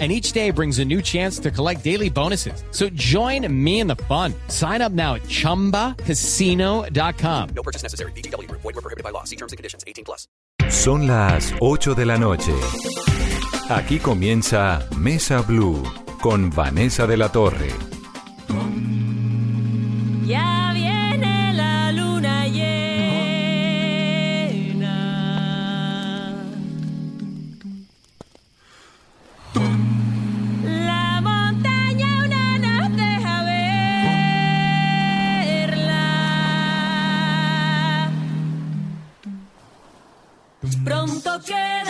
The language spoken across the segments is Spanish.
and each day brings a new chance to collect daily bonuses. So join me in the fun. Sign up now at ChumbaCasino.com. No purchase necessary. BGW. Void were prohibited by law. See terms and conditions. 18 plus. Son las 8 de la noche. Aquí comienza Mesa Blue con Vanessa de la Torre. Ya Pronto quedará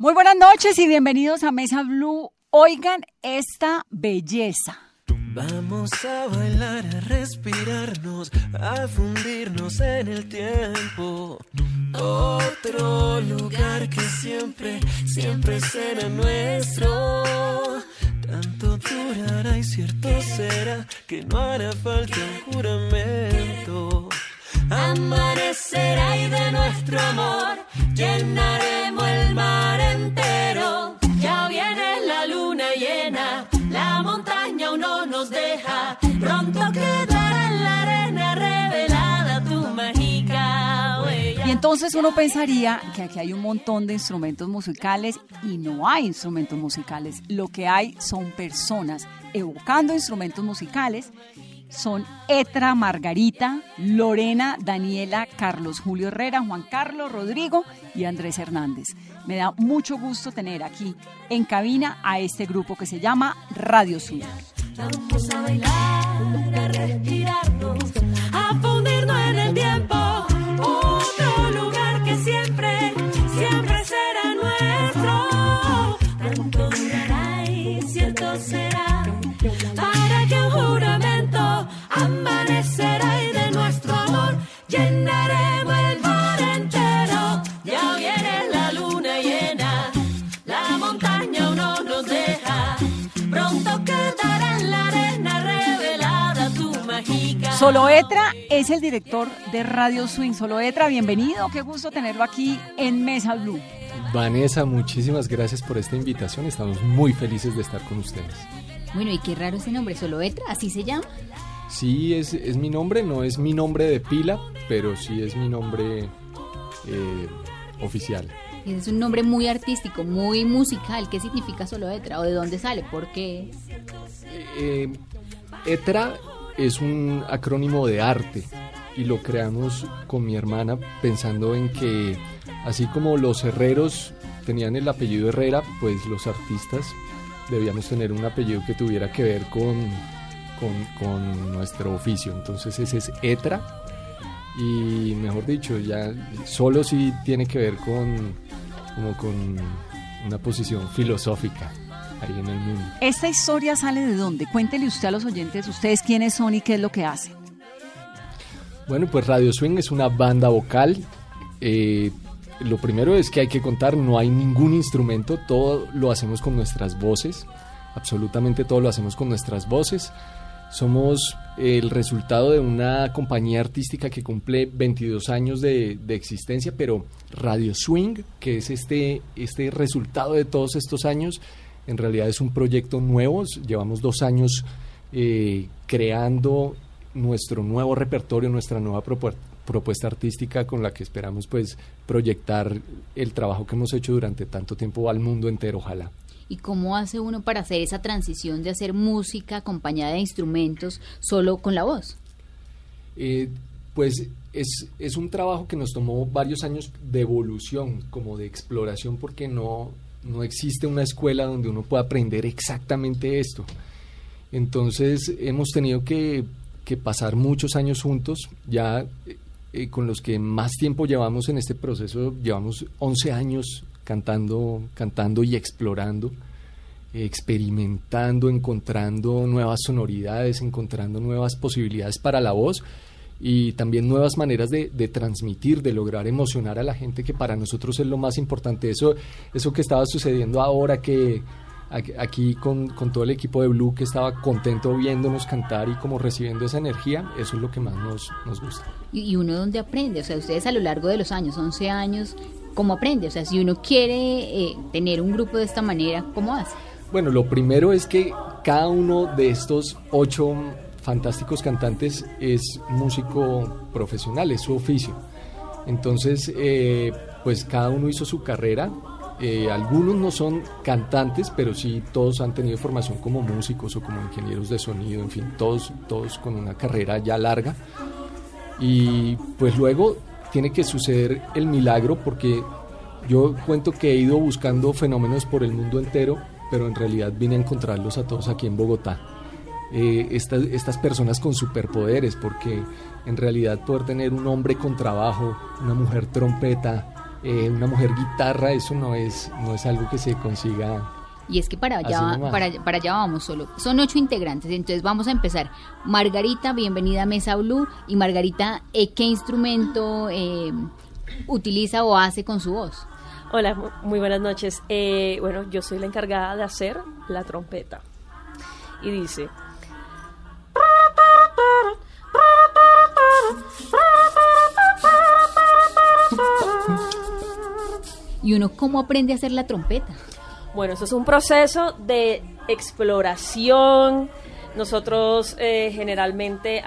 Muy buenas noches y bienvenidos a Mesa Blue. Oigan esta belleza. Vamos a bailar, a respirarnos, a fundirnos en el tiempo. Otro lugar que siempre, siempre será nuestro. Tanto durará y cierto será que no hará falta un juramento. Amanecerá y de nuestro amor llenaremos el mar entero. Ya viene la luna llena, la montaña aún no nos deja. Pronto quedará en la arena revelada tu mágica huella. Y entonces uno pensaría que aquí hay un montón de instrumentos musicales y no hay instrumentos musicales. Lo que hay son personas evocando instrumentos musicales. Son Etra Margarita, Lorena, Daniela, Carlos Julio Herrera, Juan Carlos, Rodrigo y Andrés Hernández. Me da mucho gusto tener aquí en cabina a este grupo que se llama Radio Swing. Vamos a bailar, a respirarnos, a fundirnos en el tiempo. Llenaremos el mar entero. Ya viene la luna llena, la montaña no nos deja. Pronto quedará en la arena revelada tu mágica. Solo Etra es el director de Radio Swing. Solo Etra, bienvenido. Qué gusto tenerlo aquí en Mesa Blue. Vanessa, muchísimas gracias por esta invitación. Estamos muy felices de estar con ustedes. Bueno, y qué raro ese nombre, solo Etra, así se llama. Sí, es, es mi nombre, no es mi nombre de pila, pero sí es mi nombre eh, oficial. Es un nombre muy artístico, muy musical. ¿Qué significa solo Etra? ¿O de dónde sale? ¿Por qué? Eh, ETRA es un acrónimo de arte y lo creamos con mi hermana pensando en que así como los herreros tenían el apellido Herrera, pues los artistas debíamos tener un apellido que tuviera que ver con, con, con nuestro oficio. Entonces ese es ETRA y mejor dicho, ya solo sí tiene que ver con, como con una posición filosófica ahí en el mundo. ¿Esta historia sale de dónde? Cuéntele usted a los oyentes, ustedes quiénes son y qué es lo que hacen. Bueno, pues Radio Swing es una banda vocal. Eh, lo primero es que hay que contar, no hay ningún instrumento, todo lo hacemos con nuestras voces, absolutamente todo lo hacemos con nuestras voces. Somos el resultado de una compañía artística que cumple 22 años de, existencia, pero Radio Swing, que es este, este resultado de todos estos años, en realidad es un proyecto nuevo, llevamos dos años eh, creando nuestro nuevo repertorio, nuestra nueva propu- propuesta artística con la que esperamos pues proyectar el trabajo que hemos hecho durante tanto tiempo al mundo entero, ojalá. ¿Y cómo hace uno para hacer esa transición de hacer música acompañada de instrumentos solo con la voz? Eh, pues es, es un trabajo que nos tomó varios años de evolución, como de exploración, porque no, no existe una escuela donde uno pueda aprender exactamente esto. Entonces hemos tenido que, que pasar muchos años juntos, ya eh, con los que más tiempo llevamos en este proceso, llevamos 11 años cantando, cantando y explorando, experimentando, encontrando nuevas sonoridades, encontrando nuevas posibilidades para la voz y también nuevas maneras de, de transmitir, de lograr emocionar a la gente, que para nosotros es lo más importante. Eso, eso que estaba sucediendo ahora, que aquí- con, con todo el equipo de Blue, que estaba contento viéndonos cantar y como recibiendo esa energía, eso es lo que más nos, nos gusta. Y, y uno dónde aprende, o sea, ustedes a lo largo de los años, 11 años, ¿cómo aprende? O sea, si uno quiere eh, tener un grupo de esta manera, ¿cómo hace? Bueno, lo primero es que cada uno de estos ocho fantásticos cantantes es músico profesional, es su oficio. Entonces, eh, pues cada uno hizo su carrera. Eh, algunos no son cantantes, pero sí todos han tenido formación como músicos o como ingenieros de sonido, en fin, todos, todos con una carrera ya larga. Y pues luego tiene que suceder el milagro porque yo cuento que he ido buscando fenómenos por el mundo entero, pero en realidad vine a encontrarlos a todos aquí en Bogotá. Eh, estas, estas personas con superpoderes, porque en realidad poder tener un hombre con trabajo, una mujer trompeta, eh, una mujer guitarra, eso no es, no es algo que se consiga. Y es que para allá, para, para allá vamos solo. Son ocho integrantes, entonces vamos a empezar. Margarita, bienvenida a Mesa Blue. Y Margarita, eh, ¿qué instrumento eh, utiliza o hace con su voz? Hola, mu- muy buenas noches. Eh, bueno, yo soy la encargada de hacer la trompeta. Y dice... ¿Y uno cómo aprende a hacer la trompeta? Bueno, eso es un proceso de exploración. Nosotros eh, generalmente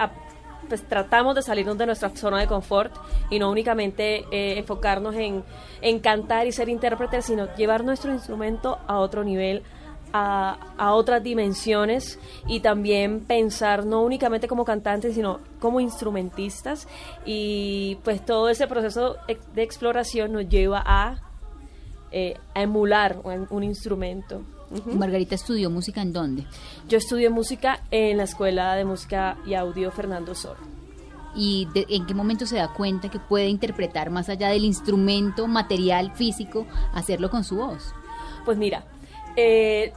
pues, tratamos de salirnos de nuestra zona de confort y no únicamente eh, enfocarnos en, en cantar y ser intérpretes, sino llevar nuestro instrumento a otro nivel, a, a otras dimensiones y también pensar no únicamente como cantantes, sino como instrumentistas. Y pues todo ese proceso de exploración nos lleva a eh, a emular un, un instrumento. Ujú. Margarita estudió música en dónde? Yo estudié música en la Escuela de Música y Audio Fernando Sor. ¿Y de- en qué momento se da cuenta que puede interpretar más allá del instrumento material físico, hacerlo con su voz? Pues mira, eh,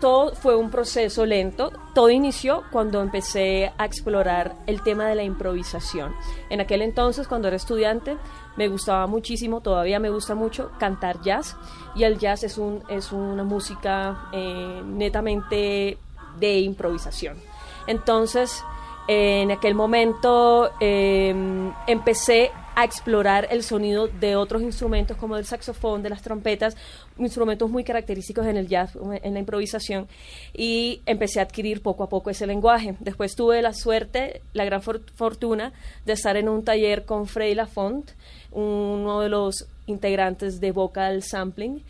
todo fue un proceso lento. Todo inició cuando empecé a explorar el tema de la improvisación. En aquel entonces, cuando era estudiante, me gustaba muchísimo, todavía me gusta mucho cantar jazz. Y el jazz es, un, es una música eh, netamente de improvisación. Entonces, en aquel momento eh, empecé a explorar el sonido de otros instrumentos como del saxofón, de las trompetas, instrumentos muy característicos en el jazz, en la improvisación, y empecé a adquirir poco a poco ese lenguaje. Después tuve la suerte, la gran for- fortuna de estar en un taller con Freddy Lafont, uno de los integrantes de Vocal Sampling,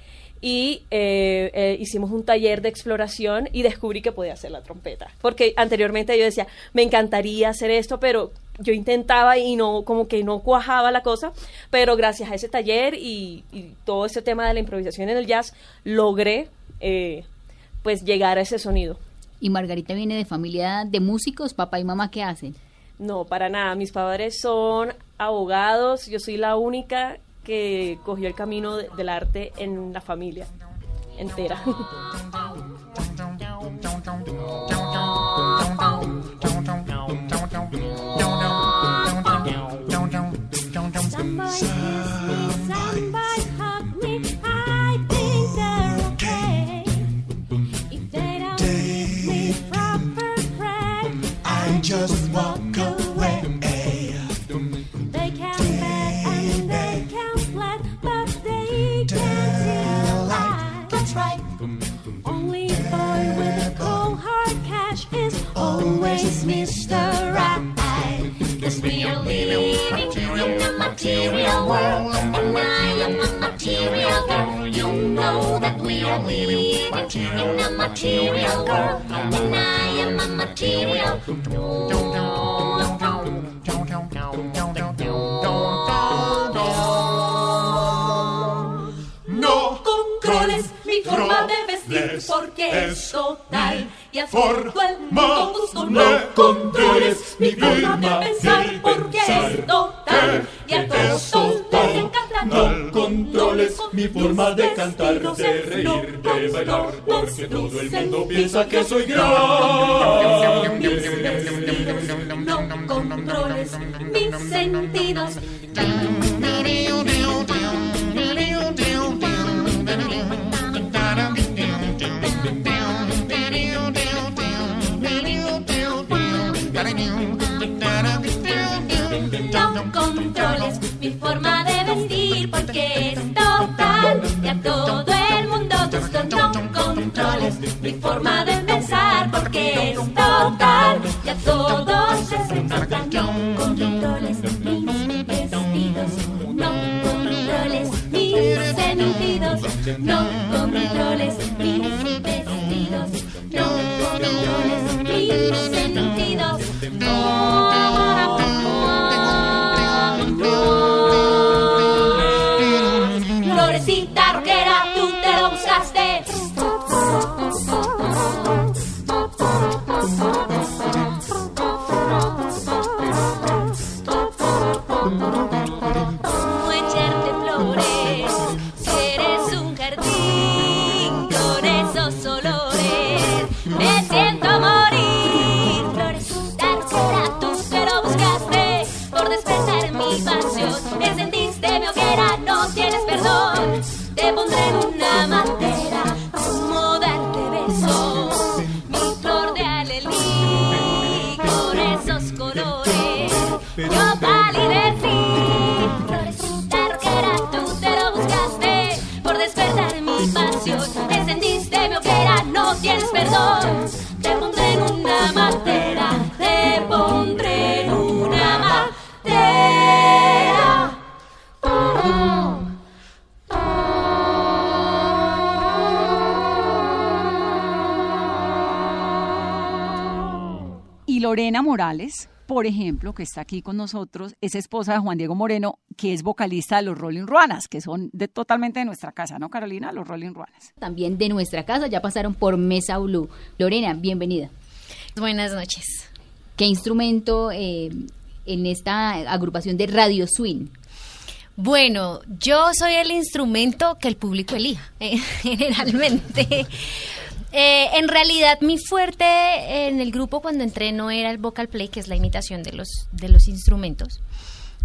y eh, eh, hicimos un taller de exploración y descubrí que podía hacer la trompeta. Porque anteriormente yo decía, me encantaría hacer esto, pero yo intentaba y no, como que no cuajaba la cosa, pero gracias a ese taller y, y todo ese tema de la improvisación en el jazz, logré eh, pues llegar a ese sonido. ¿Y Margarita viene de familia de músicos? ¿Papá y mamá qué hacen? No, para nada. Mis padres son abogados. Yo soy la única que cogió el camino de- del arte en la familia entera. always Mr. Right. Cause we are living in a material world, and I am a material girl. You know that we are living in a material world, and I am a material No controles mi forma de vestir porque es total. Y a todo el mundo gusto. No controles mi forma de pensar porque es total y a todos les encanta. No controles mi forma de cantar, de reír, de bailar porque todo el mundo piensa que soy grande. No controles mis sentidos. No controles mi forma de vestir porque es total y a todo el mundo gusto. No controles mi forma de pensar porque es total y a todos les encanta. No controles sentidos, no controles mis vestidos, no controles mis sentidos. Florecita por ejemplo, que está aquí con nosotros, es esposa de Juan Diego Moreno, que es vocalista de los Rolling Ruanas, que son de, totalmente de nuestra casa, ¿no, Carolina? Los Rolling Ruanas. También de nuestra casa, ya pasaron por Mesa Blue. Lorena, bienvenida. Buenas noches. ¿Qué instrumento eh, en esta agrupación de Radio Swing? Bueno, yo soy el instrumento que el público elija, eh, generalmente. Eh, en realidad, mi fuerte en el grupo cuando entré no era el vocal play, que es la imitación de los, de los instrumentos.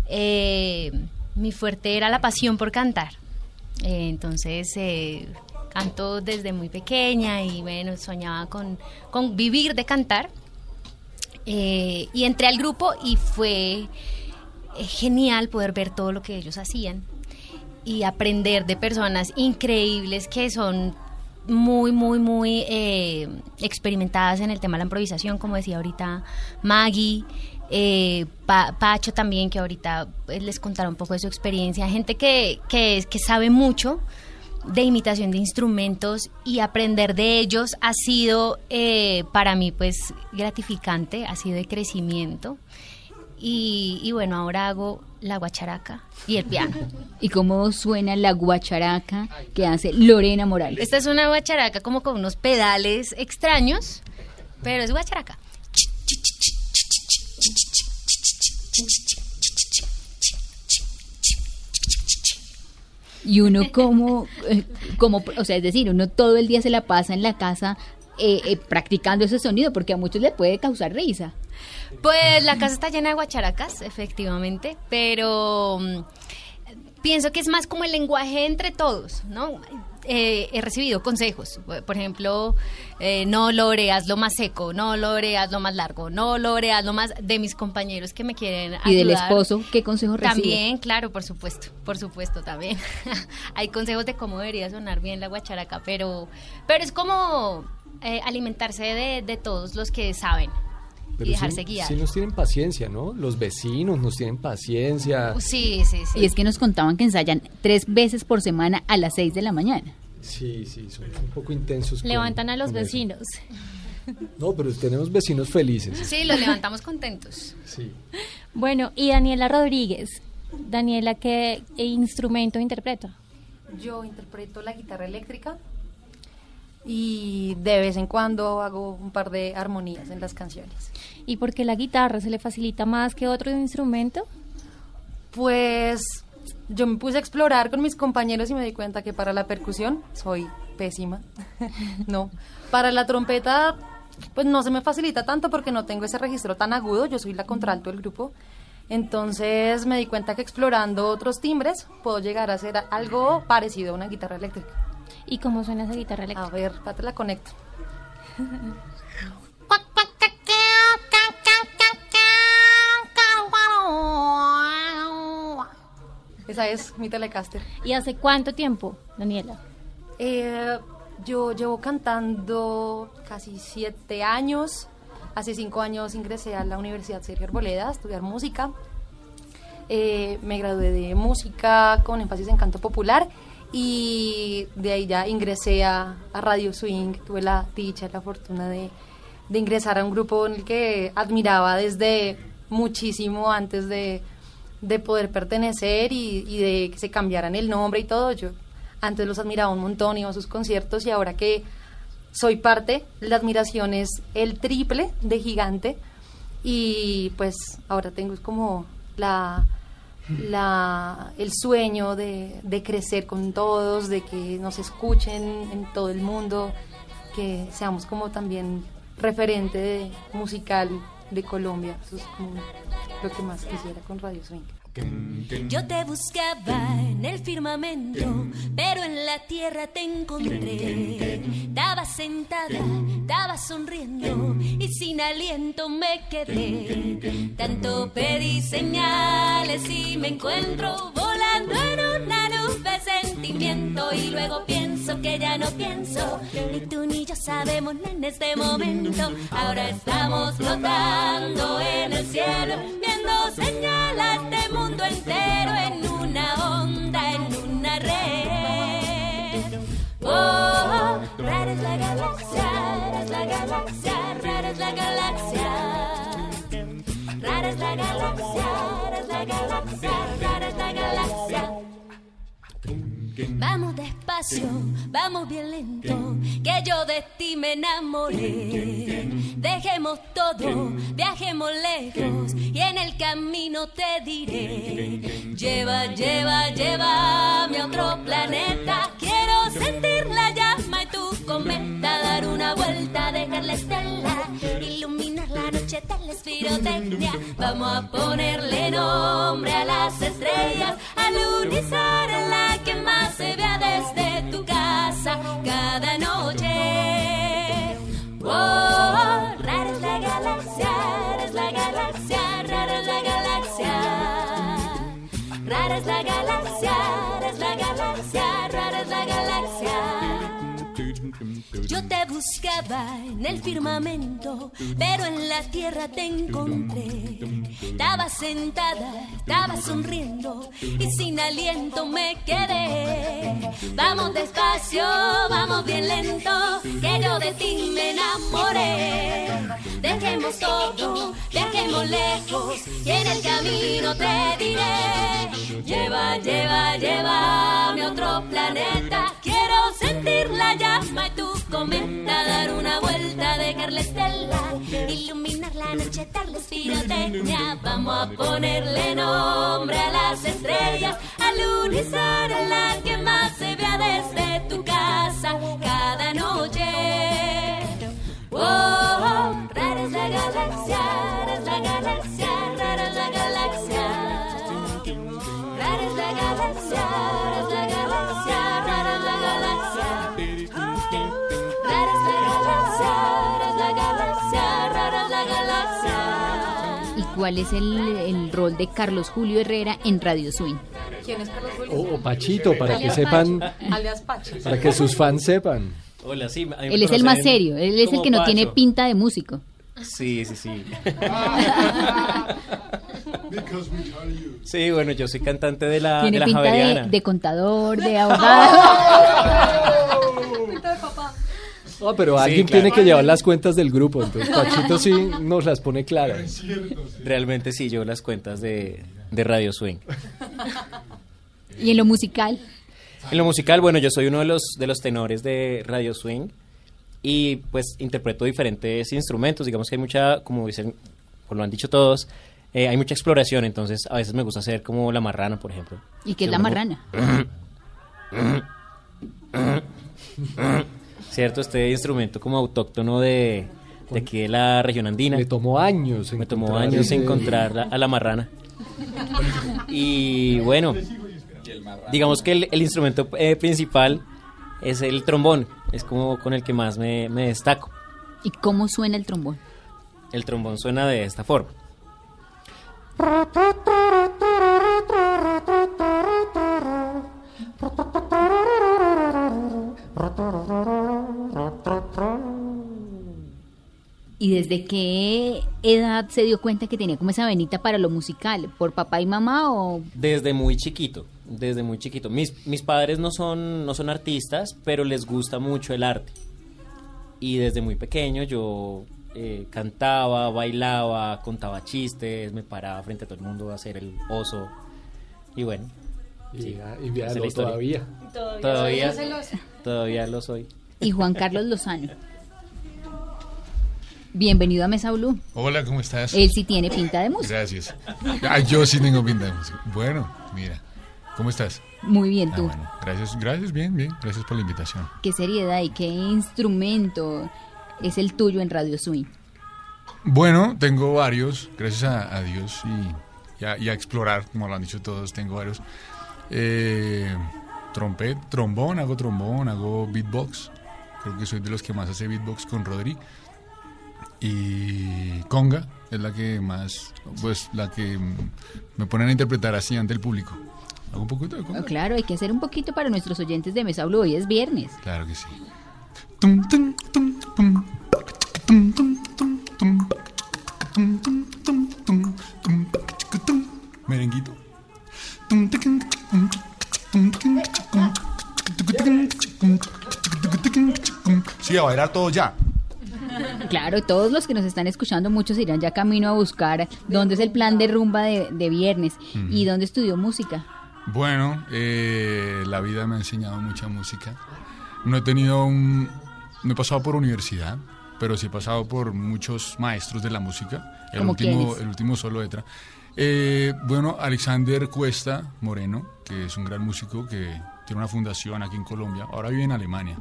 Eh, mi fuerte era la pasión por cantar. Eh, entonces, canto desde muy pequeña y bueno, soñaba con, con vivir de cantar. Y entré al grupo y fue genial poder ver todo lo que ellos hacían y aprender de personas increíbles que son muy, muy, muy eh, experimentadas en el tema de la improvisación, como decía ahorita Maggie, eh, Pa- Pacho también, que ahorita pues, les contará un poco de su experiencia, gente que, que sabe mucho de imitación de instrumentos y aprender de ellos ha sido eh, para mí pues gratificante, ha sido de crecimiento. Y, y bueno, ahora hago la guacharaca y el piano. ¿Y cómo suena la guacharaca que hace Lorena Morales? Esta es una guacharaca como con unos pedales extraños, pero es guacharaca. Y uno como, eh, como, o sea, es decir, uno todo el día se la pasa en la casa eh, eh, practicando ese sonido porque a muchos le puede causar risa. Pues la casa está llena de guacharacas, efectivamente, pero mm, pienso que es más como el lenguaje entre todos, ¿no? Eh, he recibido consejos, por ejemplo, eh, no lore, hazlo más seco, no lore, hazlo más largo, no lore, hazlo más de mis compañeros que me quieren Y del ayudar. esposo, ¿qué consejo recibe? También, claro, por supuesto, por supuesto también. Hay consejos de cómo debería sonar bien la guacharaca, pero, pero es como eh, alimentarse de, de todos los que saben Pero y dejarse sí, guiar. sí nos tienen paciencia, ¿no? Los vecinos nos tienen paciencia. Sí, sí, sí. Y es que nos contaban que ensayan tres veces por semana a las seis de la mañana. Sí, sí, son un poco intensos. con- Levantan a los eso. vecinos. No, pero tenemos vecinos felices. Sí, los levantamos contentos. Sí. Bueno, y Daniela Rodríguez. Daniela, ¿qué instrumento interpreta? Yo interpreto la guitarra eléctrica y de vez en cuando hago un par de armonías en las canciones. ¿Y por qué la guitarra se le facilita más que otro instrumento? Pues yo me puse a explorar con mis compañeros y me di cuenta que para la percusión soy pésima. no. Para la trompeta, pues no se me facilita tanto porque no tengo ese registro tan agudo. Yo soy la contralto del grupo. Entonces me di cuenta que explorando otros timbres puedo llegar a hacer algo parecido a una guitarra eléctrica. ¿Y cómo suena esa guitarra eléctrica? A ver, te la conecto. Esa es mi Telecaster. ¿Y hace cuánto tiempo, Daniela? Eh, yo llevo cantando casi siete años. Hace cinco años ingresé a la Universidad Sergio Arboleda a estudiar música. Eh, me gradué de música con énfasis en canto popular y de ahí ya ingresé a, a Radio Swing. Tuve la dicha, la fortuna de, de ingresar a un grupo en el que admiraba desde muchísimo antes de, de poder pertenecer y, y de que se cambiaran el nombre y todo. Yo antes los admiraba un montón, iba a sus conciertos y ahora que soy parte, la admiración es el triple de gigante y pues ahora tengo como la, la, el sueño de, de crecer con todos, de que nos escuchen en todo el mundo, que seamos como también referente musical de Colombia. Eso es como lo que más quisiera con Radio Swing. Yo te buscaba en el firmamento, pero en la tierra te encontré. Estaba sentada, estaba sonriendo y sin aliento me quedé. Tanto pedí señales y me encuentro volando en una nube de sentimiento y luego pienso que ya no pienso. Ni tú ni yo sabemos en este momento. Ahora estamos flotando en el cielo, viendo señales de mundo entero en una onda, en una red. Oh, rara es la galaxia, rara es la galaxia, rara es la galaxia. Rara es la galaxia, rara es la galaxia, rara es la galaxia. Vamos despacio, vamos bien lento, que yo de ti me enamoré. Dejemos todo, viajemos lejos y en el camino te diré. Lleva, lleva, llévame a otro planeta. Quiero sentir la llama y tu cometa, dar una vuelta, dejar la estela, iluminar la noche de la espirotecnia. Vamos a ponerle nombre a las estrellas, al unizar Yo te buscaba en el firmamento, pero en la tierra te encontré. Estaba sentada, estaba sonriendo y sin aliento me quedé. Vamos despacio, vamos bien lento, que yo de ti me enamoré. Dejemos todo, viajemos lejos y en el camino te diré. Lleva, lleva, llévame a otro planeta. Quiero sentir la llama y tu cometa, dar una vuelta, dejar la estela, iluminar la noche, darles pirotecnia. Vamos a ponerle nombre a las estrellas, al unizar en la que más se vea desde tu casa cada noche. Oh, oh, rara es la galaxia, cuál es el, el rol de Carlos Julio Herrera en Radio Swing? ¿Quién es Carlos Julio? O, o Pachito, para que sepan. Alias Pacho. para que sus fans sepan. Hola, sí. Él es el más serio, él es el que no tiene Pacho. pinta de músico. Sí, sí, sí. Sí, bueno, yo soy cantante de la, de Tiene la pinta de, de contador, de abogado. No, pero Sí, alguien claro. tiene que llevar las cuentas del grupo, entonces Pachito sí nos las pone claras. Realmente sí, yo las cuentas de, de Radio Swing. y en lo musical. En lo musical, bueno, yo soy uno de los, de los tenores de Radio Swing. y pues interpreto diferentes instrumentos. Digamos que hay mucha, como dicen, como lo han dicho todos, eh, hay mucha exploración, entonces a veces me gusta hacer como la marrana, por ejemplo. ¿Y qué es la marrana? Cierto, este instrumento como autóctono de, de aquí de la región andina. Me tomó años. Me tomó encontrar años ese- encontrar la- a la marrana. Y bueno, digamos que el, el instrumento eh, principal es el trombón, es como con el que más me, me destaco. ¿Y cómo suena el trombón? El trombón suena de esta forma. ¿Y desde qué edad se dio cuenta que tenía como esa venita para lo musical? ¿Por papá y mamá o...? Desde muy chiquito, desde muy chiquito. Mis, mis padres no son, no son artistas, pero les gusta mucho el arte. Y desde muy pequeño yo eh, cantaba, bailaba, contaba chistes, me paraba frente a todo el mundo a hacer el oso. Y bueno. Y sí, todavía. Todavía. Todavía lo soy. Y Juan Carlos Lozano. Bienvenido a Mesa Blue. Hola, ¿cómo estás? Él sí tiene pinta de música. Gracias. Ah, yo sí tengo pinta de música. Bueno, mira. ¿Cómo estás? Muy bien, Ah, tú. bueno, gracias, gracias, bien, bien. Gracias por la invitación. ¿Qué seriedad y qué instrumento es el tuyo en Radio Swing? Bueno, tengo varios, gracias a, a Dios y, y a, y a explorar, como lo han dicho todos, tengo varios. Eh, trompet, trombón, hago trombón, hago beatbox. Creo que soy de los que más hace beatbox con Rodri. Y conga es la que más, pues la que mm, me ponen a interpretar así ante el público. Hago un poquito de conga. Oh, claro, hay que hacer un poquito para nuestros oyentes de Mesa Blue. Hoy es viernes. Claro que sí. Tum, tum, tum, tum. Tum, tum, tum, tum. Sí, a bailar todo ya. Claro, todos los que nos están escuchando, muchos irán ya camino a buscar dónde es el plan de rumba de, de viernes y dónde estudió música. Bueno, eh, la vida me ha enseñado mucha música. No he tenido un... No he pasado por universidad, pero sí he pasado por muchos maestros de la música. El ¿Cómo último, el último solo letra. Eh, bueno, Alexander Cuesta Moreno, que es un gran músico que tiene una fundación aquí en Colombia. Ahora vive en Alemania.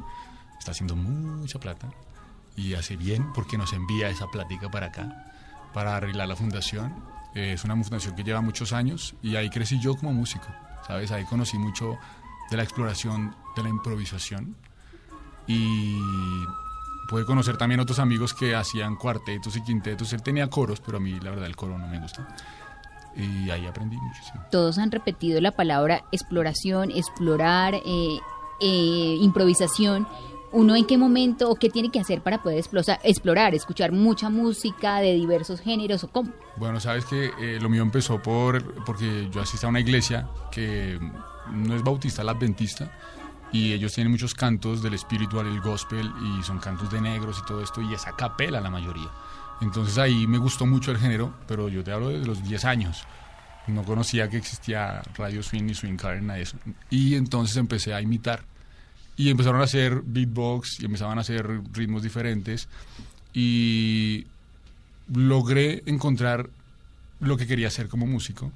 Está haciendo mucha plata y hace bien porque nos envía esa plática para acá, para arreglar la fundación. Eh, es una fundación que lleva muchos años y ahí crecí yo como músico, ¿sabes? Ahí conocí mucho de la exploración, de la improvisación y pude conocer también otros amigos que hacían cuartetos y quintetos. Él tenía coros, pero a mí la verdad el coro no me gusta. Y ahí aprendí muchísimo. Todos han repetido la palabra exploración, explorar, eh, eh, improvisación. ¿Uno en qué momento o qué tiene que hacer para poder explorar, escuchar mucha música de diversos géneros o cómo? Bueno, sabes que eh, lo mío empezó por porque yo asistí a una iglesia que no es bautista, es adventista, y ellos tienen muchos cantos del espiritual, el gospel, y son cantos de negros y todo esto, y es a capela la mayoría. Entonces ahí me gustó mucho el género, pero yo te hablo desde los 10 años. No conocía que existía Radio Swing ni Swing Car, nada de eso. Y entonces empecé a imitar. Y empezaron a hacer beatbox y empezaban a hacer ritmos diferentes. Y logré encontrar lo que quería hacer como músico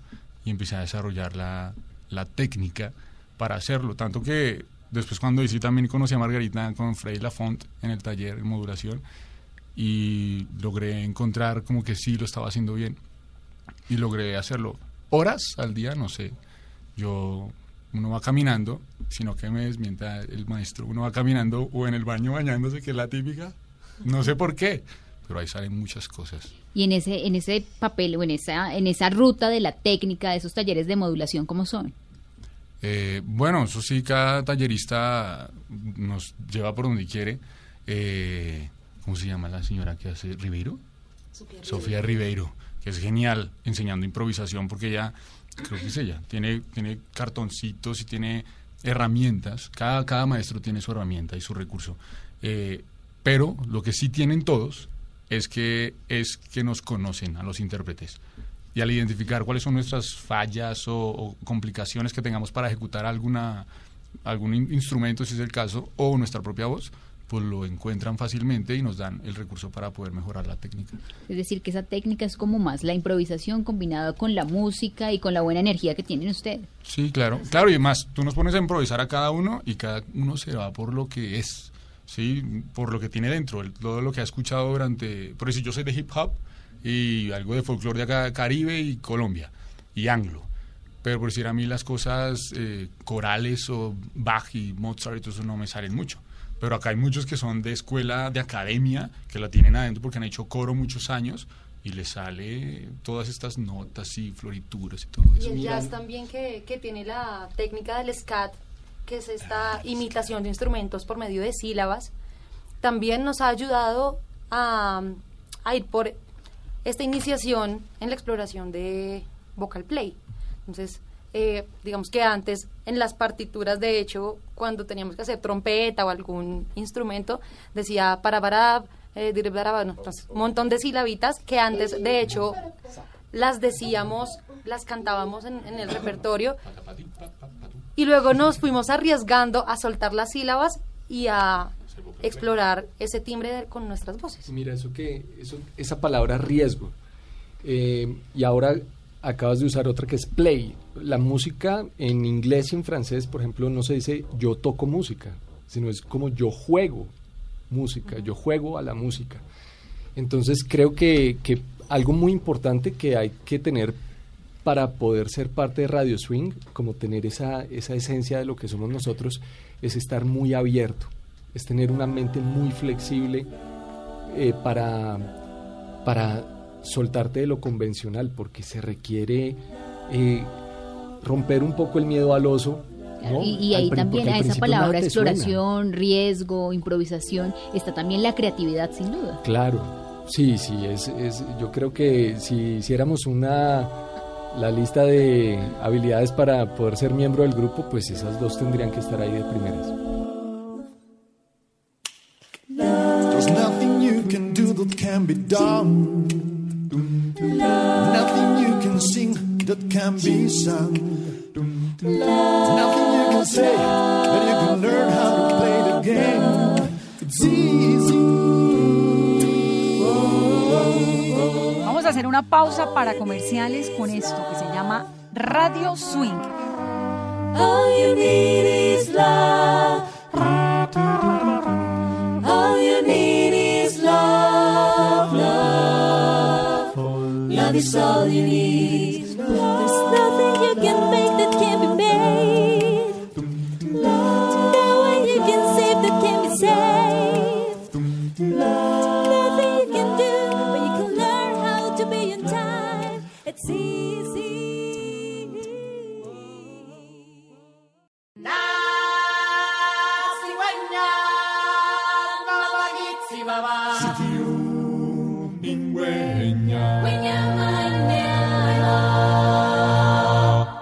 y empecé a desarrollar la, la técnica para hacerlo. Tanto que después cuando hice también conocí a Margarita con Frey Lafont en el taller en modulación y logré encontrar como que sí lo estaba haciendo bien y logré hacerlo horas al día, no sé. Yo uno va caminando, sino que me desmienta el maestro, uno va caminando o en el baño bañándose, que es la típica, no sé por qué, pero ahí salen muchas cosas. Y en ese, en ese papel o en esa, en esa ruta de la técnica de esos talleres de modulación, ¿cómo son? Eh, bueno, eso sí, cada tallerista nos lleva por donde quiere. Eh, ¿Cómo se llama la señora que hace Ribeiro? Sofía Ribeiro, que es genial enseñando improvisación porque ella, creo que es ella, tiene, tiene cartoncitos y tiene herramientas. Cada, cada maestro tiene su herramienta y su recurso. Eh, pero lo que sí tienen todos es que, es que nos conocen a los intérpretes. Y al identificar cuáles son nuestras fallas o, complicaciones que tengamos para ejecutar alguna, algún in- instrumento, si es el caso, o nuestra propia voz, pues lo encuentran fácilmente y nos dan el recurso para poder mejorar la técnica. Es decir, que esa técnica es como más la improvisación combinada con la música y con la buena energía que tienen ustedes. Sí, claro, claro, y además tú nos pones a improvisar a cada uno y cada uno se va por lo que es, sí, por lo que tiene dentro, el- todo lo que ha escuchado durante, por eso yo soy de hip hop y algo de folclore de acá, Caribe y Colombia y anglo. Pero por decir a mí las cosas eh, corales o Bach y Mozart y todo eso no me salen mucho. Pero acá hay muchos que son de escuela, de academia, que la tienen adentro porque han hecho coro muchos años y les sale todas estas notas y florituras y todo Y eso. el jazz también que, que tiene la técnica del scat, que es esta imitación de instrumentos por medio de sílabas, también nos ha ayudado a, a ir por esta iniciación en la exploración de vocal play. Entonces, eh, digamos que antes en las partituras, de hecho, cuando teníamos que hacer trompeta o algún instrumento, decía para para, eh, dire, bara, bara, no, entonces, un montón de silabitas que antes, de hecho, las decíamos, las cantábamos en, el repertorio y luego nos fuimos arriesgando a soltar las sílabas y a explorar ese timbre con nuestras voces. Mira, eso que, eso, esa palabra riesgo. Eh, y ahora acabas de usar otra que es play. La música en inglés y en francés, por ejemplo, no se dice yo toco música, sino es como yo juego música, yo juego a la música. Entonces creo que, que algo muy importante que hay que tener para poder ser parte de Radio Swing, como tener esa, esa esencia de lo que somos nosotros, es estar muy abierto, es tener una mente muy flexible eh, para, para soltarte de lo convencional, porque se requiere eh, romper un poco el miedo al oso. ¿no? Y, y Al ahí pri- también a al esa palabra suena. exploración, riesgo, improvisación, está también la creatividad sin duda. Claro, sí, sí, es, es, yo creo que si hiciéramos una la lista de habilidades para poder ser miembro del grupo, pues esas dos tendrían que estar ahí de primeras. There's nothing you can do that can be done. Nothing you can sing that can be sung. Nothing you can say that you can learn how to play the game. It's easy. Vamos a hacer una pausa para comerciales con esto que se llama Radio Swing. All you need is love. Love is all you need. There's nothing you can make that can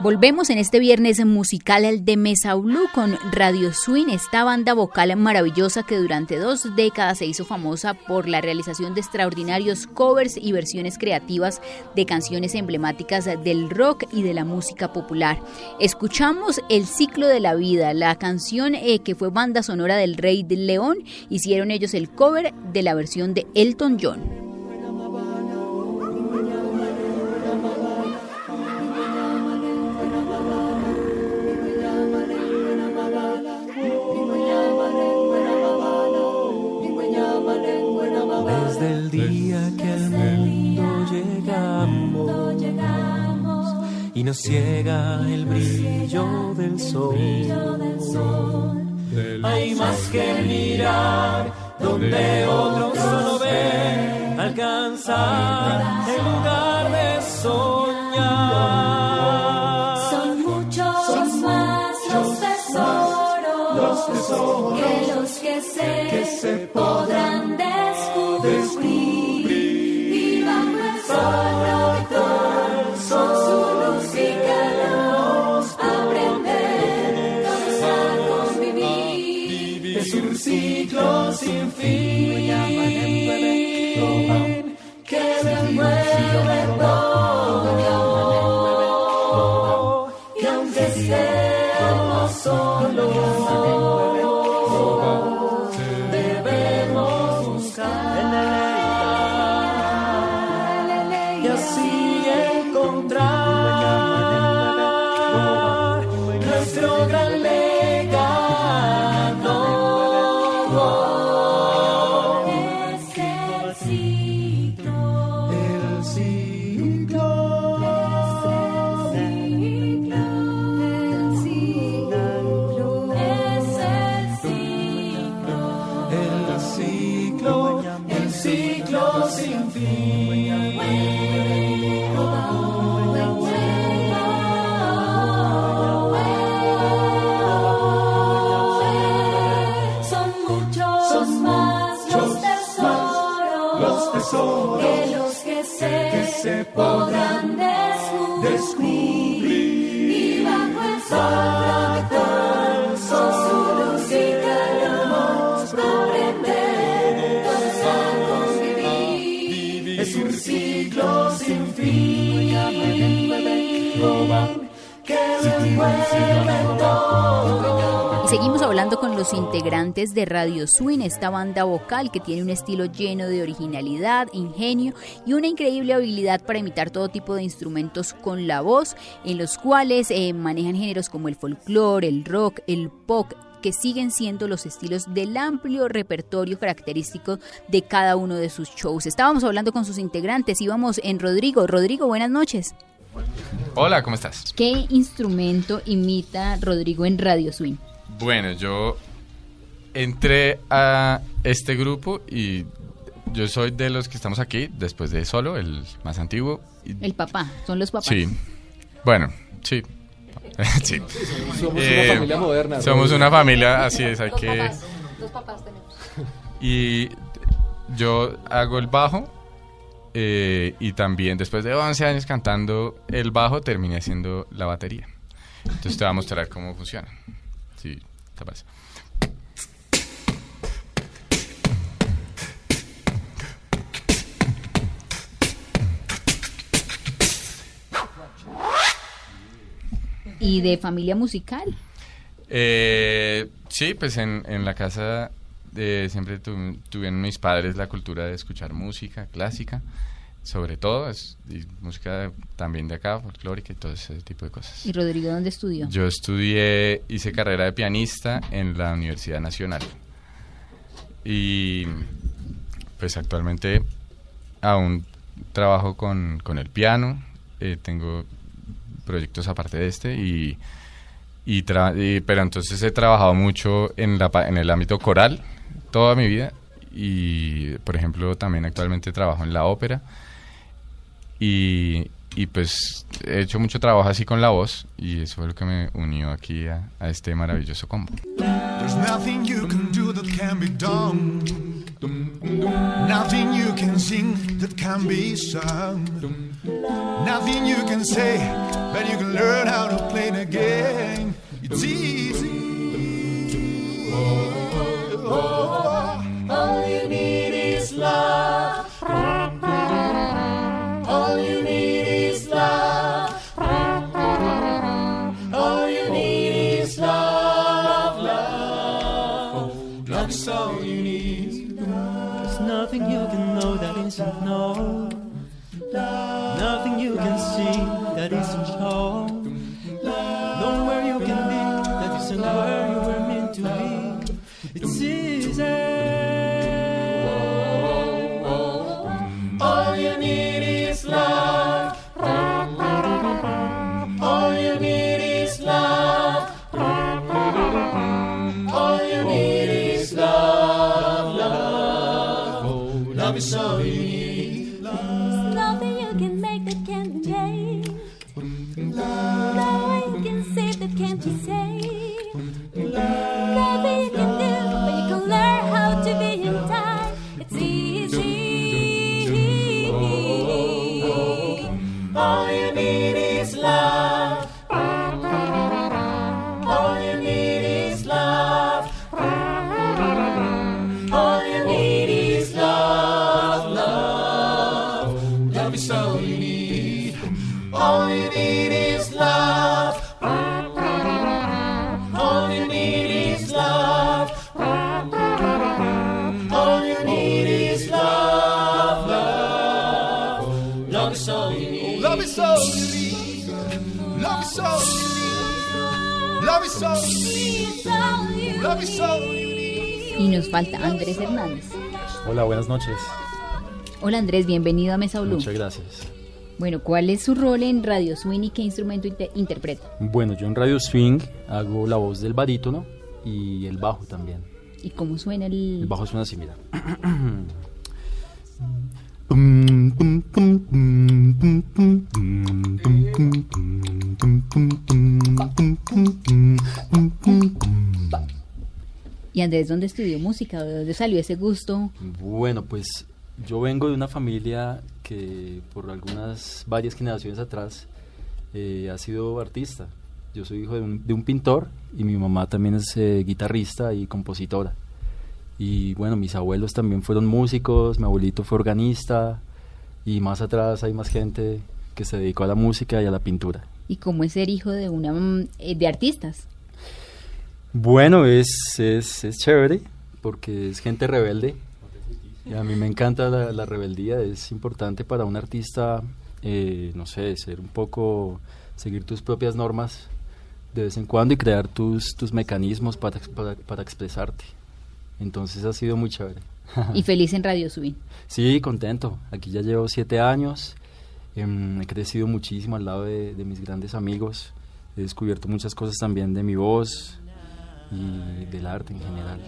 Volvemos en este viernes musical de Mesa Blue con Radio Swing, esta banda vocal maravillosa que durante dos décadas se hizo famosa por la realización de extraordinarios covers y versiones creativas de canciones emblemáticas del rock y de la música popular. Escuchamos El ciclo de la vida, la canción eh, que fue banda sonora del Rey del León, hicieron ellos el cover de la versión de Elton John. Nos ciega el brillo del sol. Hay más que mirar donde otros solo ven, alcanzar el lugar de soñar. Son muchos más los tesoros, los tesoros que los que se, que se podrán descubrir. tesoros de los que se, que se podrán descubrir. Hablando con los integrantes de Radio Swing, esta banda vocal que tiene un estilo lleno de originalidad, ingenio y una increíble habilidad para imitar todo tipo de instrumentos con la voz, en los cuales eh, manejan géneros como el folclore, el rock, el pop que siguen siendo los estilos del amplio repertorio característico de cada uno de sus shows. Estábamos hablando con sus integrantes, íbamos en Rodrigo. Rodrigo, buenas noches. Hola, ¿cómo estás? ¿Qué instrumento imita Rodrigo en Radio Swing? Bueno, yo entré a este grupo y yo soy de los que estamos aquí, después de Solo, el más antiguo. El papá, son los papás. Sí. Bueno, sí. sí. Somos una Eh, familia moderna, Somos una familia, así es, hay Dos que... papás, dos papás tenemos. Y yo hago el bajo eh, y también después de 11 años cantando el bajo terminé haciendo la batería. Entonces te voy a mostrar cómo funciona. Sí, te parece. ¿Y de familia musical? Eh, sí, pues en, en la casa eh, siempre tu- tuvieron mis padres la cultura de escuchar música clásica, sobre todo, es, y música también de acá, folclórica y todo ese tipo de cosas. ¿Y Rodrigo dónde estudió? Yo estudié, hice carrera de pianista en la Universidad Nacional. Y pues actualmente aún trabajo con, con el piano, eh, tengo proyectos aparte de este y, y tra- y- pero entonces he trabajado mucho en, la, en el ámbito coral toda mi vida y por ejemplo también actualmente trabajo en la ópera y, y, pues he hecho mucho trabajo así con la voz y eso fue lo que me unió aquí a, a este maravilloso combo. There's nothing you can do that can be done. Nothing you can sing that can be sung. Nothing you can say, but you can learn how to play the game. It's easy. All nos falta Andrés Hernández. Hola, buenas noches. Hola Andrés, bienvenido a Mesa Blue. Muchas gracias. Bueno, ¿cuál es su rol en Radio Swing y qué instrumento inte- interpreta? Bueno, yo en Radio Swing hago la voz del barítono y el bajo también. ¿Y cómo suena el...? El bajo suena así, mira. ¿Y Andrés dónde estudió música? ¿De dónde salió ese gusto? Bueno, pues yo vengo de una familia que por algunas varias generaciones atrás eh, ha sido artista. Yo soy hijo de un, de un pintor y mi mamá también es eh, guitarrista y compositora. Y bueno, mis abuelos también fueron músicos, mi abuelito fue organista y más atrás hay más gente que se dedicó a la música y a la pintura. ¿Y cómo es ser hijo de una eh, de artistas? Bueno, es, es, es chévere porque es gente rebelde. Y a mí me encanta la, la rebeldía, es importante para un artista, eh, no sé, ser un poco, seguir tus propias normas de vez en cuando y crear tus, tus mecanismos para, para, para expresarte. Entonces ha sido muy chévere. Y feliz en Radio Subin. Sí, contento. Aquí ya llevo siete años. Em, he crecido muchísimo al lado de, de mis grandes amigos. He descubierto muchas cosas también de mi voz y del arte en general.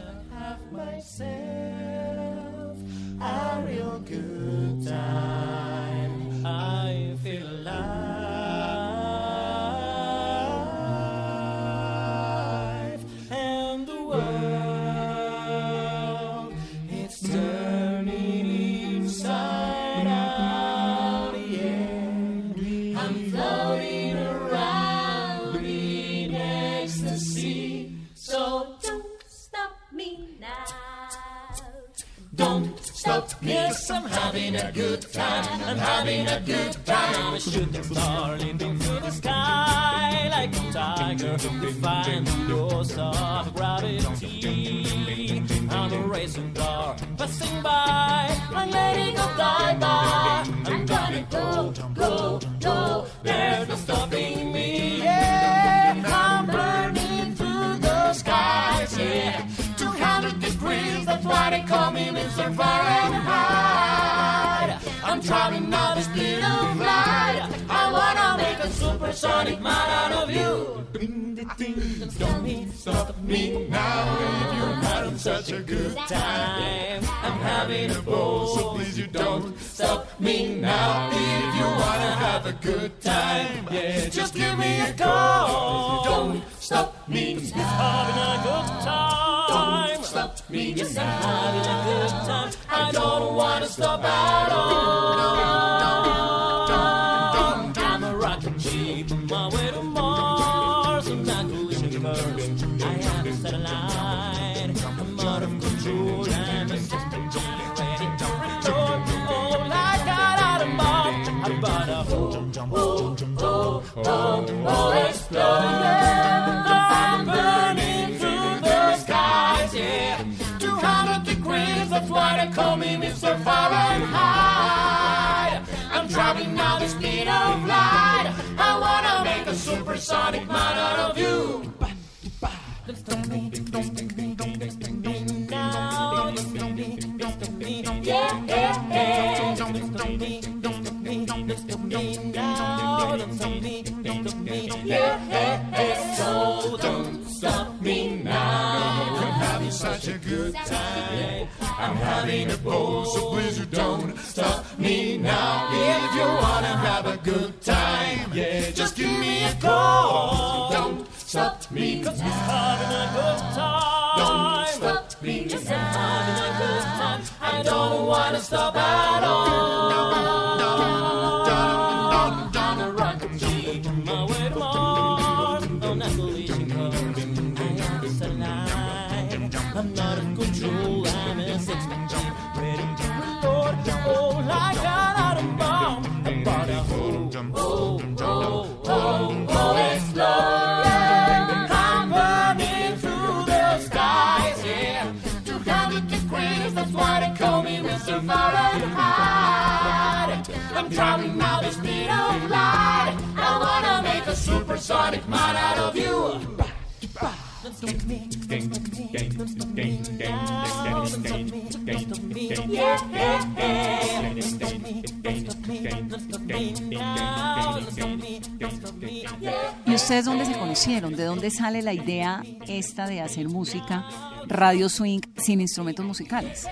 Stop me, I'm having a good time. I'm having a good time. Shooting star leaping through the sky like a tiger, defying the laws of gravity. I'm a racing car passing by. I'm letting go fly by. I'm gonna go, go, go. There's no stopping me. Yeah, I'm burning through the skies. Yeah, 200 degrees. That's why they call me Mr. Fahrenheit. I'm traveling now the speed of light. I wanna make a supersonic man out of you. Don't stop me now if you're having such a good time. I'm having a ball, so please you don't stop me now if you wanna have a good time. Yeah, just give me a call. Don't stop me, cause we're having a good time. Me, yes, having a good time. I don't wanna stop at all. I'm a rocket ship on my way to Mars. I'm not collision course. I am a satellite. I'm out of control. I'm a system ready to return. Oh, like an atom bomb. I'm about to oh, oh, oh, oh, oh, explode. Call me Mr. Fahrenheit. I'm driving now the speed of light. I wanna make a supersonic man ¿Y ustedes dónde se conocieron? ¿De dónde sale la idea esta de hacer música, radio swing, sin instrumentos musicales?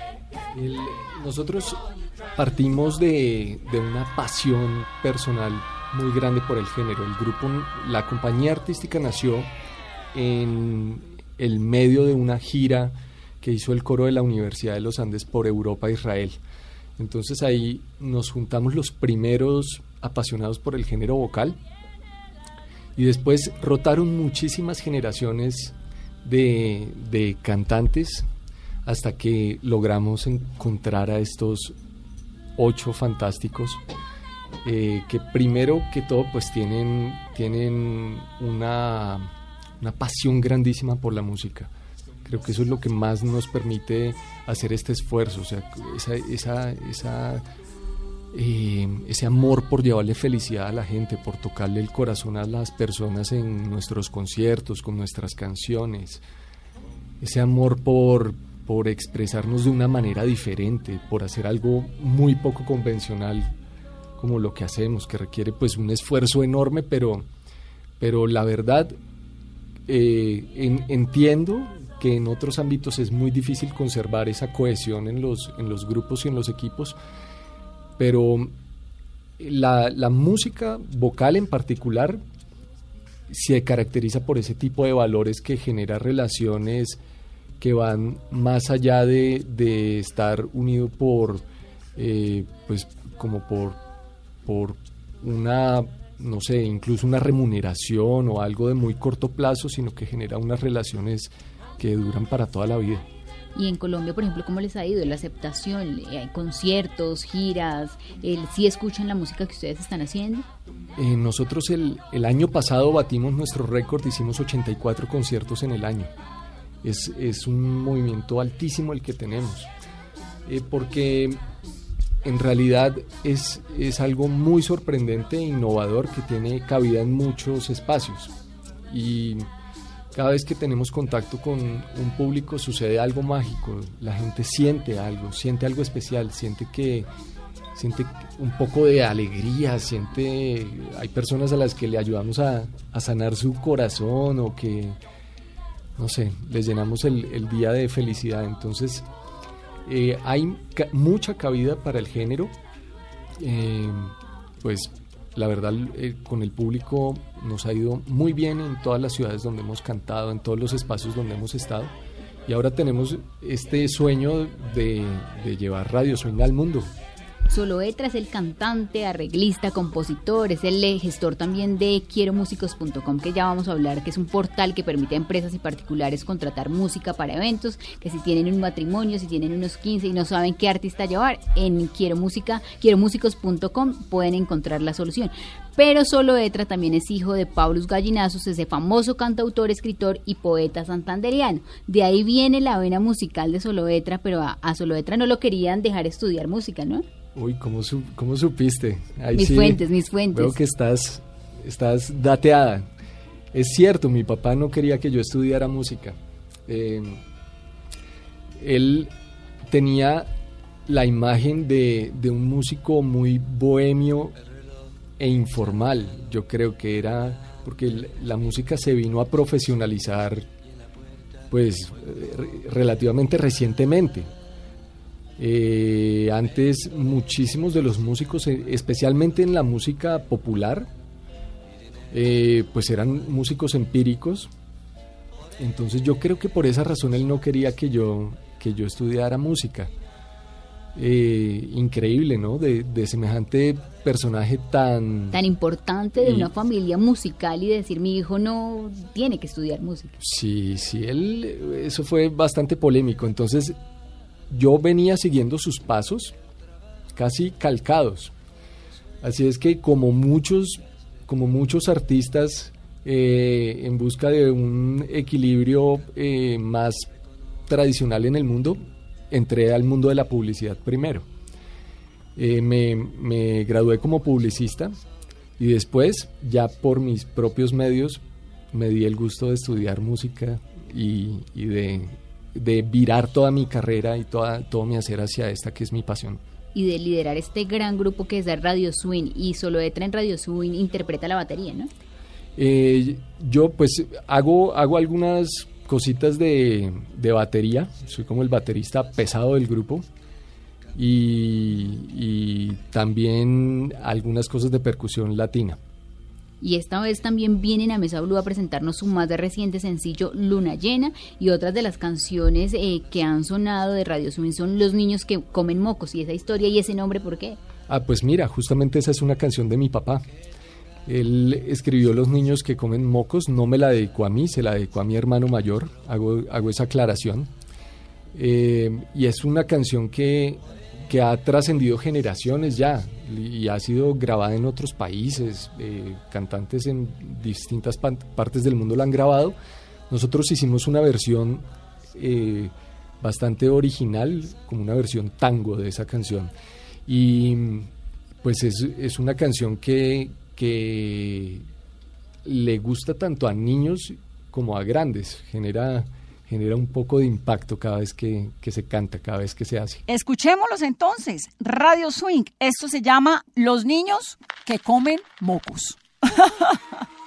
El- nosotros partimos de, una pasión personal muy grande por el género. El grupo, la compañía artística nació en el medio de una gira que hizo el coro de la Universidad de los Andes por Europa e Israel. Entonces ahí nos juntamos los primeros apasionados por el género vocal Y después rotaron muchísimas generaciones de cantantes hasta que logramos encontrar a estos ocho fantásticos eh, que primero que todo pues tienen, tienen una, una pasión grandísima por la música. Creo que eso es lo que más nos permite hacer este esfuerzo, o sea, esa, esa, eh, ese amor por llevarle felicidad a la gente, por tocarle el corazón a las personas en nuestros conciertos, con nuestras canciones, ese amor por, por expresarnos de una manera diferente, por hacer algo muy poco convencional como lo que hacemos, que requiere pues un esfuerzo enorme, pero, pero la verdad eh, en- entiendo que en otros ámbitos es muy difícil conservar esa cohesión en los, en los grupos y en los equipos, pero la, la música vocal en particular se caracteriza por ese tipo de valores que genera relaciones que van más allá de, de estar unido por, eh, pues como por, por una, no sé, incluso una remuneración o algo de muy corto plazo, sino que genera unas relaciones que duran para toda la vida. Y en Colombia, por ejemplo, ¿cómo les ha ido? La aceptación, eh, conciertos, giras, el sí escuchan la música que ustedes están haciendo. Eh, nosotros el, el año pasado batimos nuestro récord, hicimos 84 conciertos en el año. Es, es un movimiento altísimo el que tenemos, Eh, porque en realidad es, es algo muy sorprendente e innovador que tiene cabida en muchos espacios. Y cada vez que tenemos contacto con un público sucede algo mágico, la gente siente algo, siente algo especial, siente que siente un poco de alegría, siente hay personas a las que le ayudamos a, a sanar su corazón o que no sé, les llenamos el, el día de felicidad. Entonces, eh, hay ca- mucha cabida para el género. Eh, pues la verdad, eh, con el público nos ha ido muy bien en todas las ciudades donde hemos cantado, en todos los espacios donde hemos estado. Y ahora tenemos este sueño de, de llevar Radio Swing al mundo. Soloetra es el cantante, arreglista, compositor, es el gestor también de quieromúsicos.com que ya vamos a hablar, que es un portal que permite a empresas y particulares contratar música para eventos, que si tienen un matrimonio, si tienen unos 15 y no saben qué artista llevar, en quiero música, quieromúsicos.com pueden encontrar la solución. Pero Soloetra también es hijo de Paulus Gallinazos, ese famoso cantautor, escritor y poeta santanderiano. De ahí viene la vena musical de Soloetra, pero a, a Soloetra no lo querían dejar estudiar música, ¿no? Uy, ¿cómo, su- cómo supiste? Ahí Mis fuentes, mis fuentes. Veo que estás, estás dateada. Es cierto, mi papá no quería que yo estudiara música. Eh, él tenía la imagen de, de un músico muy bohemio e informal. Yo creo que era porque la música se vino a profesionalizar pues re- relativamente recientemente. Eh, antes muchísimos de los músicos, eh, especialmente en la música popular, eh, pues eran músicos empíricos. Entonces yo creo que por esa razón él no quería que yo, que yo estudiara música. Eh, increíble, ¿no? De, de semejante personaje tan... Tan importante de Y- una familia musical y decir mi hijo no tiene que estudiar música. Sí, sí, él, eso fue bastante polémico. Entonces, yo venía siguiendo sus pasos, casi calcados. Así es que como muchos, como muchos artistas eh, en busca de un equilibrio eh, más tradicional en el mundo, entré al mundo de la publicidad primero. Eh, me, me gradué como publicista y después, ya por mis propios medios, me di el gusto de estudiar música y, y de, de virar toda mi carrera y toda, todo mi hacer hacia esta que es mi pasión. Y de liderar este gran grupo que es Radio Swing y Soloetra en Radio Swing interpreta la batería, ¿no? Eh, yo pues hago, hago algunas cositas de, de batería, soy como el baterista pesado del grupo y, y también algunas cosas de percusión latina. Y esta vez también vienen a Mesa Blue a presentarnos su más de reciente sencillo Luna Llena y otras de las canciones eh, que han sonado de Radio Swing son Los niños que comen mocos y esa historia y ese nombre, ¿por qué? Ah, pues mira, justamente esa es una canción de mi papá. Él escribió Los niños que comen mocos, no me la dedicó a mí, se la dedicó a mi hermano mayor, hago, hago esa aclaración. Eh, y es una canción que, que ha trascendido generaciones ya y ha sido grabada en otros países, eh, cantantes en distintas partes del mundo la han grabado. Nosotros hicimos una versión eh, bastante original, como una versión tango de esa canción. Y pues es, es una canción que, que le gusta tanto a niños como a grandes, genera, genera un poco de impacto cada vez que, que se canta, cada vez que se hace. Escuchémoslos entonces. Radio Swing. Esto se llama Los niños que comen mocos.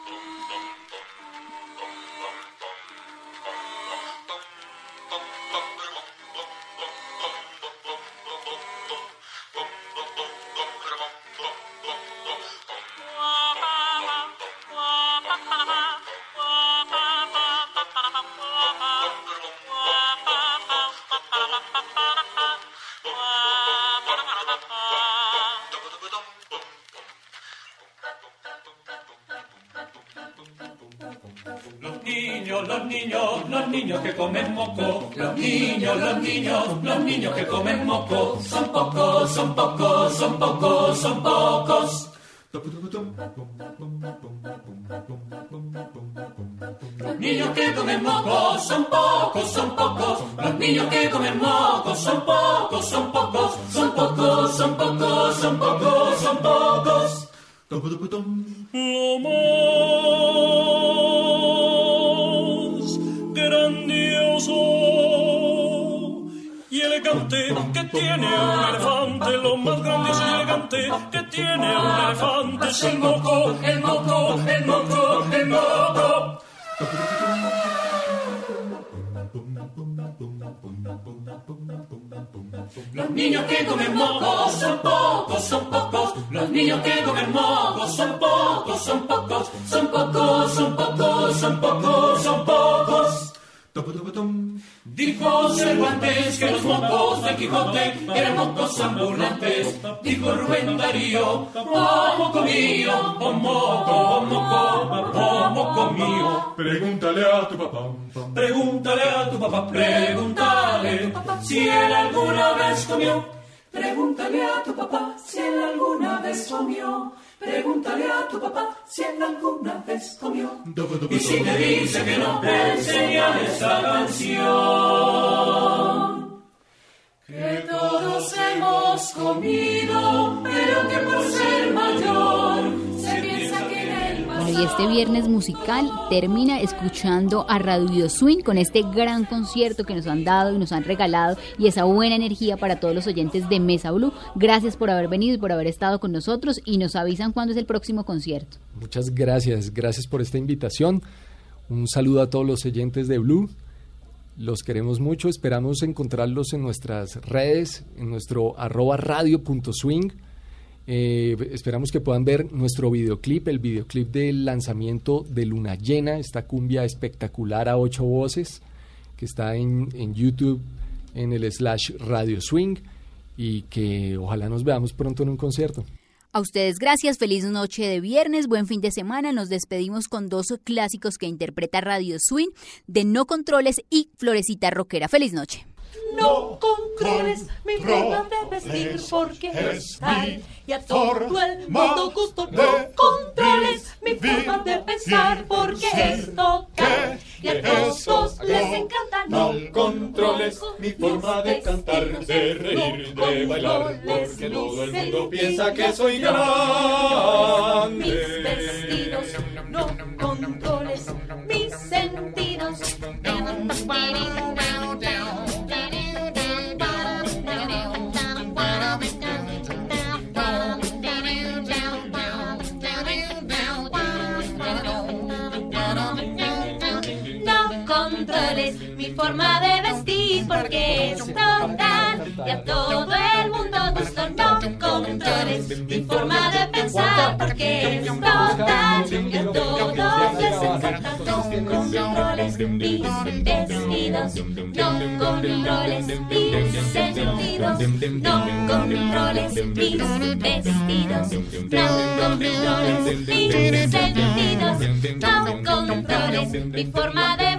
Los niños, los niños, los niños que comen moco. Los niños, los niños, los niños que comen moco. Son pocos, son pocos, son pocos, son pocos. Los niños que comen moco son pocos, son pocos. Los niños que comen moco son pocos, son pocos, son son pocos, son pocos, son pocos. Lo más grandioso y elegante que tiene un elefante, lo más grandioso y elegante que tiene un elefante es el moco, el moco, el moco, el moco. Los niños que comen moco son pocos, son pocos. Los niños que comen moco son pocos, son pocos, son pocos, son pocos, son pocos, son pocos. Dijo Cervantes que los mocos de Quijote eran mocos ambulantes. Dijo Rubén Darío, oh moco mío, oh moco, oh moco, oh moco mío. Pregúntale a tu papá. Pregúntale a tu papá, pregúntale si él alguna vez comió. Pregúntale a tu papá si él alguna vez comió. Pregúntale a tu papá si él alguna vez comió. Y si te dice que no, enseñale esta canción. Que todos hemos comido, pero que por ser mayor y este viernes musical termina escuchando a Radio Swing con este gran concierto que nos han dado y nos han regalado y esa buena energía para todos los oyentes de Mesa Blue. Gracias por haber venido y por haber estado con nosotros y nos avisan cuándo es el próximo concierto. Muchas gracias, gracias por esta invitación. Un saludo a todos los oyentes de Blue. Los queremos mucho, esperamos encontrarlos en nuestras redes, en nuestro arroba radio.swing. Eh, esperamos que puedan ver nuestro videoclip, el videoclip del lanzamiento de Luna Llena, esta cumbia espectacular a ocho voces, que está en, en YouTube en el slash Radio Swing y que ojalá nos veamos pronto en un concierto. A ustedes gracias, feliz noche de viernes, buen fin de semana. Nos despedimos con dos clásicos que interpreta Radio Swing de No Controles y Florecita Rockera. Feliz noche. No controles mi forma de vestir porque es tal y a todo el mundo gusto. No controles mi forma de pensar porque esto tal y a todos les encanta. No controles mi forma de cantar, de reír, de bailar porque todo el mundo piensa que soy grande. Mis vestidos, no controles mis sentidos. Mi forma de vestir porque es total y a todo el mundo gusto. No controles mi forma de pensar porque es total y a todos les. No controles mis vestidos. no controles mis sentidos, no controles mis vestidos, no controles mis sentidos, no controles mi forma de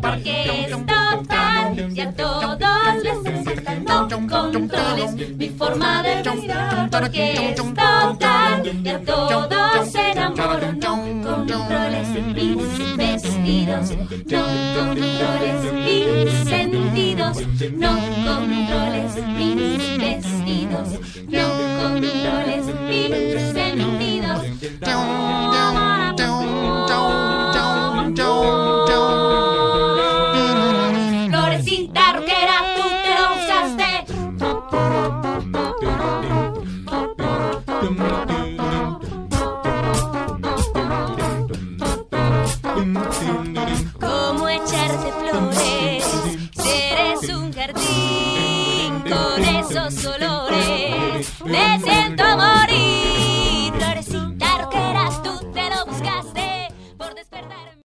porque es total y a todos les encanta. No controles mi forma de bailar porque es total y a todos se enamoran. No controles mis vestidos, no controles mis sentidos, no controles mis vestidos, no controles mis sentidos.